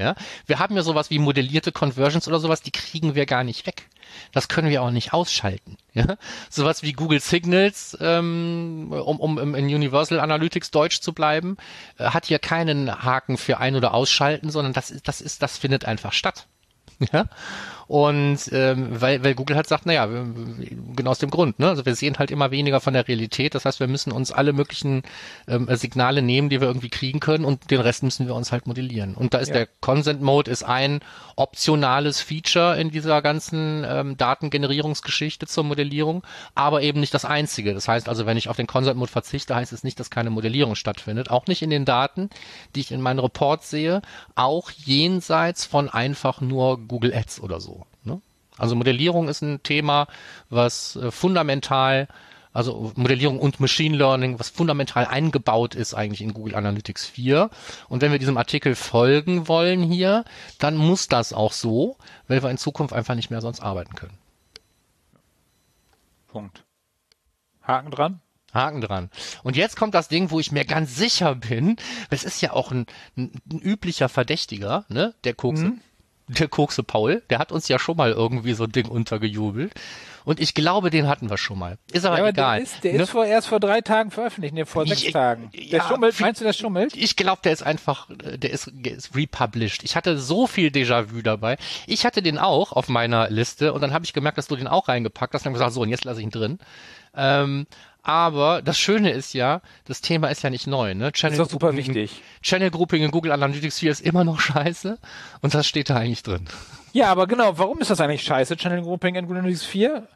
Ja, wir haben ja sowas wie modellierte Conversions oder sowas, die kriegen wir gar nicht weg. Das können wir auch nicht ausschalten. Ja? Sowas wie Google Signals, ähm, um, um in Universal Analytics Deutsch zu bleiben, äh, hat hier keinen Haken für ein- oder ausschalten, sondern das ist, das ist, das findet einfach statt. Ja? Und ähm, weil, weil Google halt sagt, naja, genau aus dem Grund, ne? Also wir sehen halt immer weniger von der Realität. Das heißt, wir müssen uns alle möglichen ähm, Signale nehmen, die wir irgendwie kriegen können und den Rest müssen wir uns halt modellieren. Und da ist ja. der Consent Mode ist ein optionales Feature in dieser ganzen ähm, Datengenerierungsgeschichte zur Modellierung, aber eben nicht das einzige. Das heißt also, wenn ich auf den Consent Mode verzichte, heißt es nicht, dass keine Modellierung stattfindet. Auch nicht in den Daten, die ich in meinen Reports sehe, auch jenseits von einfach nur Google Ads oder so. Also Modellierung ist ein Thema, was äh, fundamental, also Modellierung und Machine Learning, was fundamental eingebaut ist eigentlich in Google Analytics 4. Und wenn wir diesem Artikel folgen wollen hier, dann muss das auch so, weil wir in Zukunft einfach nicht mehr sonst arbeiten können.
Punkt. Haken dran?
Haken dran. Und jetzt kommt das Ding, wo ich mir ganz sicher bin, es ist ja auch ein, ein, ein üblicher Verdächtiger, ne, der Kokse. Mhm der Kokse Paul, der hat uns ja schon mal irgendwie so ein Ding untergejubelt. Und ich glaube, den hatten wir schon mal. Ist aber, ja, aber egal.
Der ist, der ne? ist vor, erst vor drei Tagen veröffentlicht, ne, vor sechs ich, Tagen. Der ja, schummelt, meinst du, der schummelt?
Ich glaube, der ist einfach, der ist, der ist republished. Ich hatte so viel Déjà-vu dabei. Ich hatte den auch auf meiner Liste und dann habe ich gemerkt, dass du den auch reingepackt hast und dann gesagt, so, und jetzt lasse ich ihn drin. Ähm, aber das Schöne ist ja, das Thema ist ja nicht neu. Ne?
Channel das ist doch super wichtig.
Channel Grouping in Google Analytics 4 ist immer noch scheiße und das steht da eigentlich drin.
Ja, aber genau, warum ist das eigentlich scheiße, Channel Grouping in Google Analytics 4?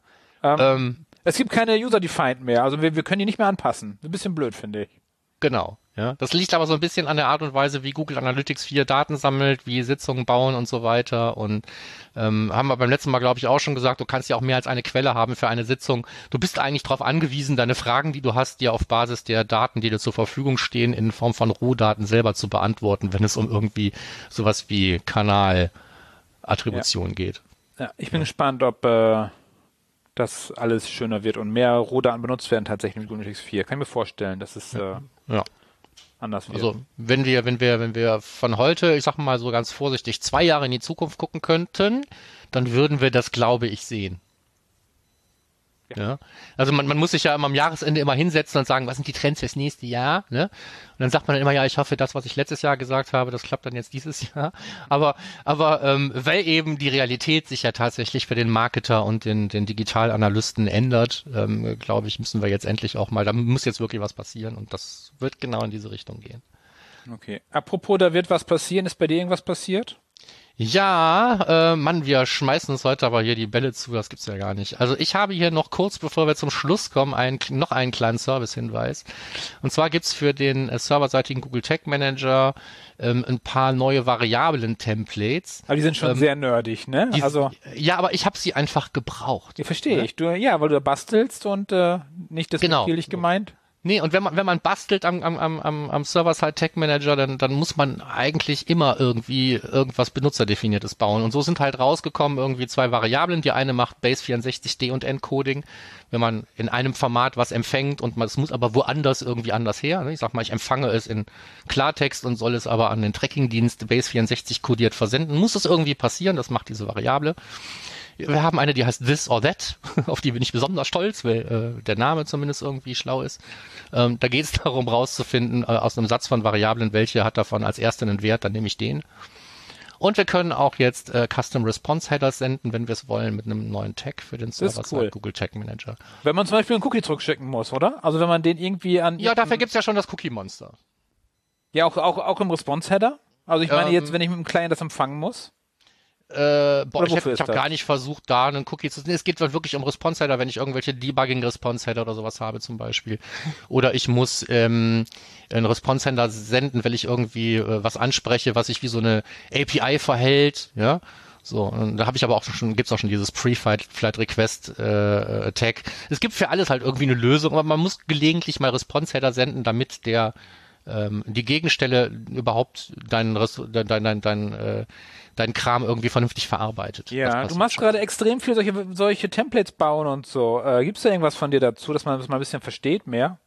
Ähm, ähm, es gibt keine User-Defined mehr, also wir, wir können die nicht mehr anpassen. Ein bisschen blöd, finde ich.
Genau. Ja, das liegt aber so ein bisschen an der Art und Weise, wie Google Analytics 4 Daten sammelt, wie Sitzungen bauen und so weiter. Und ähm, haben wir beim letzten Mal, glaube ich, auch schon gesagt, du kannst ja auch mehr als eine Quelle haben für eine Sitzung. Du bist eigentlich darauf angewiesen, deine Fragen, die du hast, dir auf Basis der Daten, die dir zur Verfügung stehen, in Form von Rohdaten selber zu beantworten, wenn es um irgendwie sowas wie Kanalattribution ja. geht.
Ja, ich bin ja. gespannt, ob äh, das alles schöner wird und mehr Rohdaten benutzt werden tatsächlich mit Google Analytics 4. Kann ich mir vorstellen, dass es äh, ja anders
wird. Also wenn wir, wenn wir, wenn wir von heute, ich sag mal so ganz vorsichtig, zwei Jahre in die Zukunft gucken könnten, dann würden wir das, glaube ich, sehen. Ja. Also man, man muss sich ja immer am Jahresende immer hinsetzen und sagen, was sind die Trends fürs nächste Jahr? Ne? Und dann sagt man dann immer, ja, ich hoffe, das, was ich letztes Jahr gesagt habe, das klappt dann jetzt dieses Jahr. Aber, aber ähm, weil eben die Realität sich ja tatsächlich für den Marketer und den, den Digitalanalysten ändert, ähm, glaube ich, müssen wir jetzt endlich auch mal, da muss jetzt wirklich was passieren und das wird genau in diese Richtung gehen.
Okay. Apropos, da wird was passieren. Ist bei dir irgendwas passiert?
Ja, äh, Mann, wir schmeißen uns heute aber hier die Bälle zu, das gibt's ja gar nicht. Also ich habe hier noch kurz, bevor wir zum Schluss kommen, einen, noch einen kleinen Service-Hinweis. Und zwar gibt's für den äh, serverseitigen Google Tag Manager ähm, ein paar neue Variablen-Templates.
Aber die sind schon ähm, sehr nerdig, ne?
Die, also ja, aber ich habe sie einfach gebraucht.
Ja, verstehe ne? ich. Du, ja, weil du bastelst und äh, nicht das genau. gemeint.
Nee, und wenn man, wenn man bastelt am, am, am, am Server-Side Tech Manager, dann, dann muss man eigentlich immer irgendwie irgendwas Benutzerdefiniertes bauen. Und so sind halt rausgekommen irgendwie zwei Variablen. Die eine macht Base 64D und Encoding, wenn man in einem Format was empfängt und man, es muss aber woanders irgendwie anders her. Ne? Ich sag mal, ich empfange es in Klartext und soll es aber an den Tracking-Dienst Base 64 kodiert versenden. Muss es irgendwie passieren, das macht diese Variable. Wir haben eine, die heißt This or That, auf die bin ich besonders stolz, weil äh, der Name zumindest irgendwie schlau ist. Ähm, da geht es darum, rauszufinden äh, aus einem Satz von Variablen, welche hat davon als erste einen Wert, dann nehme ich den. Und wir können auch jetzt äh, Custom Response Headers senden, wenn wir es wollen, mit einem neuen Tag für den Server cool. Google Tag Manager.
Wenn man zum Beispiel einen Cookie zurückschicken muss, oder? Also wenn man den irgendwie an.
Ja, dafür gibt's ja schon das Cookie Monster.
Ja, auch, auch, auch im Response Header? Also ich meine ähm, jetzt, wenn ich mit dem Client das empfangen muss.
Äh, boah, ich habe hab gar nicht versucht, da einen Cookie zu. Nee, es geht wirklich um Response Header, wenn ich irgendwelche Debugging Response Header oder sowas habe zum Beispiel. Oder ich muss ähm, einen Response Header senden, weil ich irgendwie äh, was anspreche, was sich wie so eine API verhält, ja. So, und da habe ich aber auch schon, gibt's auch schon dieses Pre-Flight Flight Request äh, Tag. Es gibt für alles halt irgendwie eine Lösung, aber man muss gelegentlich mal Response Header senden, damit der ähm, die Gegenstelle überhaupt dein, dein, dein, dein, dein äh, deinen Kram irgendwie vernünftig verarbeitet.
Ja, du machst gerade extrem viel solche, solche Templates bauen und so. Äh, Gibt es da irgendwas von dir dazu, dass man das mal ein bisschen versteht mehr?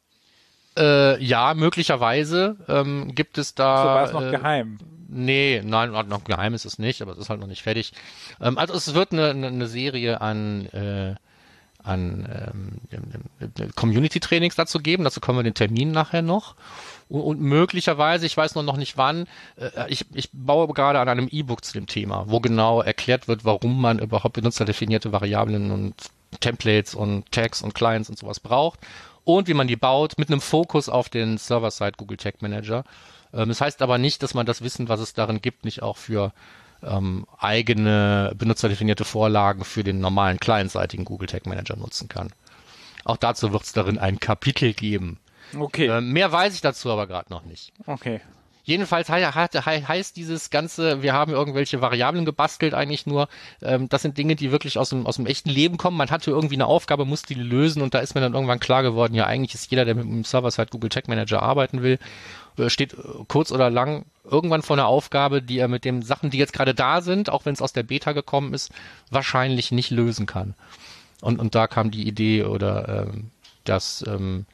Äh, ja, möglicherweise ähm, gibt es da.
So war es noch äh, geheim.
Nee, nein, noch geheim ist es nicht, aber es ist halt noch nicht fertig. Ähm, also es wird eine, eine Serie an äh, an ähm, Community-Trainings dazu geben. Dazu kommen wir den Termin nachher noch. Und, und möglicherweise, ich weiß noch nicht wann, äh, ich, ich baue gerade an einem E-Book zu dem Thema, wo genau erklärt wird, warum man überhaupt benutzerdefinierte Variablen und Templates und Tags und Clients und sowas braucht und wie man die baut mit einem Fokus auf den Server-Side Google Tag Manager. Ähm, das heißt aber nicht, dass man das Wissen, was es darin gibt, nicht auch für ähm, eigene benutzerdefinierte Vorlagen für den normalen clientseitigen Google Tag Manager nutzen kann. Auch dazu wird es darin ein Kapitel geben.
Okay.
Äh, mehr weiß ich dazu aber gerade noch nicht.
Okay.
Jedenfalls heißt dieses Ganze, wir haben irgendwelche Variablen gebastelt eigentlich nur. Ähm, das sind Dinge, die wirklich aus dem, aus dem echten Leben kommen. Man hatte irgendwie eine Aufgabe, musste die lösen und da ist mir dann irgendwann klar geworden, ja eigentlich ist jeder, der mit dem Server-Side Google Tag Manager arbeiten will, äh, steht äh, kurz oder lang irgendwann vor einer Aufgabe, die er mit den Sachen, die jetzt gerade da sind, auch wenn es aus der Beta gekommen ist, wahrscheinlich nicht lösen kann. Und, und da kam die Idee oder ähm, das ähm,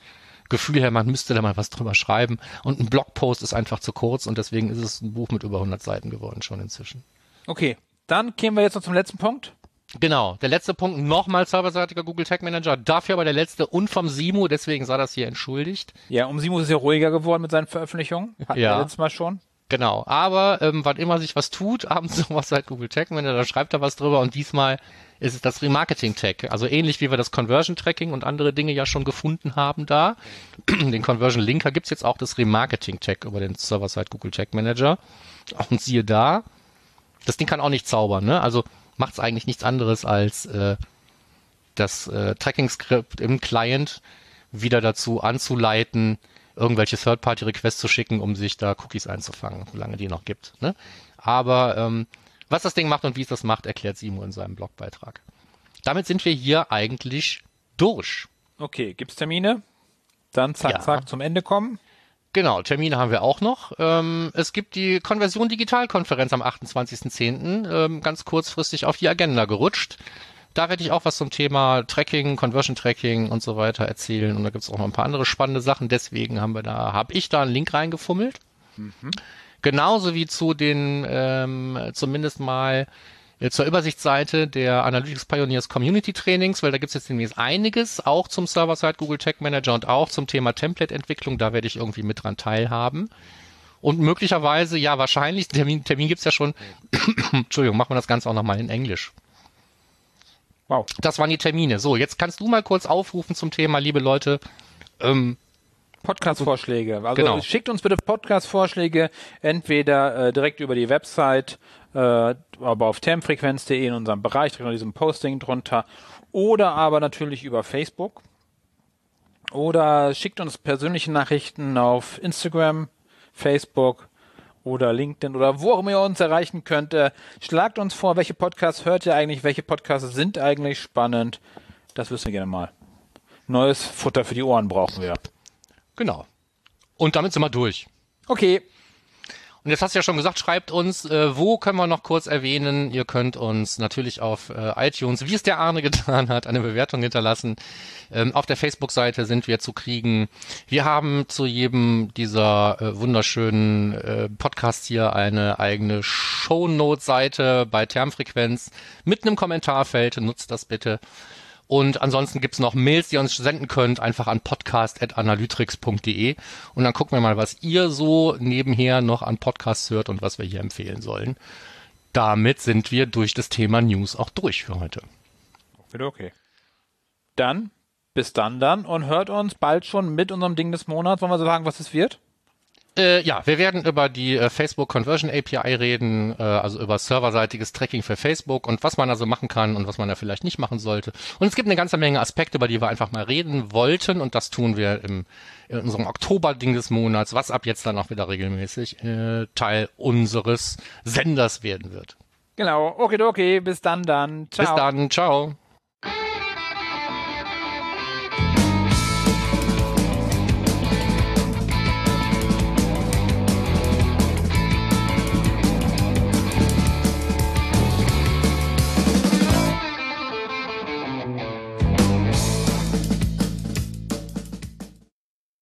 Gefühl her, man müsste da mal was drüber schreiben. Und ein Blogpost ist einfach zu kurz und deswegen ist es ein Buch mit über 100 Seiten geworden schon inzwischen.
Okay, dann gehen wir jetzt noch zum letzten Punkt.
Genau, der letzte Punkt, nochmal serverseitiger Google Tag Manager, dafür aber der letzte und vom Simo, deswegen sei das hier entschuldigt.
Ja, um Simo ist es ja ruhiger geworden mit seinen Veröffentlichungen. Hatten ja. wir letztes Mal schon.
Genau, aber ähm, wann immer sich was tut, abends sowas seit Google Tag Manager, da schreibt er was drüber und diesmal ist es das Remarketing Tag. Also ähnlich wie wir das Conversion Tracking und andere Dinge ja schon gefunden haben da. Den Conversion Linker gibt's jetzt auch das Remarketing Tag über den Server-Side Google Tag Manager. Und siehe da, das Ding kann auch nicht zaubern, ne? Also macht's eigentlich nichts anderes als äh, das äh, Tracking-Skript im Client wieder dazu anzuleiten, irgendwelche Third-Party-Requests zu schicken, um sich da Cookies einzufangen, solange die noch gibt. Ne? Aber ähm, was das Ding macht und wie es das macht, erklärt Simo in seinem Blogbeitrag. Damit sind wir hier eigentlich durch.
Okay, gibt's Termine? Dann zack,
Ja.
zack, zum Ende kommen.
Genau, Termine haben wir auch noch. Ähm, es gibt die Konversion Digitalkonferenz am 28.10. Ähm, ganz kurzfristig auf die Agenda gerutscht. Da werde ich auch was zum Thema Tracking, Conversion Tracking und so weiter erzählen. Und da gibt es auch noch ein paar andere spannende Sachen. Deswegen haben wir da, habe ich da einen Link reingefummelt. Genauso wie zu den ähm, zumindest mal äh, zur Übersichtsseite der Analytics Pioneers Community Trainings, weil da gibt es jetzt demnächst einiges, auch zum Server-Side Google Tag Manager und auch zum Thema Template-Entwicklung. Da werde ich irgendwie mit dran teilhaben. Und möglicherweise, ja, wahrscheinlich, Termin, Termin gibt's ja schon. Entschuldigung, machen wir das Ganze auch nochmal in Englisch.
Wow.
Das waren die Termine. So, jetzt kannst du mal kurz aufrufen zum Thema, liebe Leute. Ähm,
Podcast-Vorschläge. Also
Genau.
schickt uns bitte Podcast-Vorschläge, entweder äh, direkt über die Website, äh, aber auf termfrequenz.de in unserem Bereich, direkt unter diesem Posting drunter, oder aber natürlich über Facebook. Oder schickt uns persönliche Nachrichten auf Instagram, Facebook oder LinkedIn oder wo auch immer ihr uns erreichen könnt. Äh, schlagt uns vor, welche Podcasts hört ihr eigentlich, welche Podcasts sind eigentlich spannend. Das wissen wir gerne mal. Neues Futter für die Ohren brauchen wir.
genau. Und damit sind wir durch.
Okay,
Und jetzt hast du ja schon gesagt, schreibt uns, äh, wo können wir noch kurz erwähnen? Ihr könnt uns natürlich auf äh, iTunes, wie es der Arne getan hat, eine Bewertung hinterlassen. Ähm, auf der Facebook-Seite sind wir zu kriegen. Wir haben zu jedem dieser äh, wunderschönen äh, Podcasts hier eine eigene Shownote-Seite bei Termfrequenz mit einem Kommentarfeld. Nutzt das bitte. Und ansonsten gibt's noch Mails, die ihr uns senden könnt, einfach an podcast.analytrix.de. Und dann gucken wir mal, was ihr so nebenher noch an Podcasts hört und was wir hier empfehlen sollen. Damit sind wir durch das Thema News auch durch für heute.
Wieder okay. Dann, bis dann dann und hört uns bald schon mit unserem Ding des Monats. Wollen wir so sagen, was es wird?
Äh, ja, wir werden über die äh, Facebook Conversion API reden, äh, also über serverseitiges Tracking für Facebook und was man also machen kann und was man da vielleicht nicht machen sollte. Und es gibt eine ganze Menge Aspekte, über die wir einfach mal reden wollten und das tun wir im, in unserem Oktober-Ding des Monats, was ab jetzt dann auch wieder regelmäßig äh, Teil unseres Senders werden wird.
Genau. Okay, okay. Bis dann dann. Ciao.
Bis dann, ciao.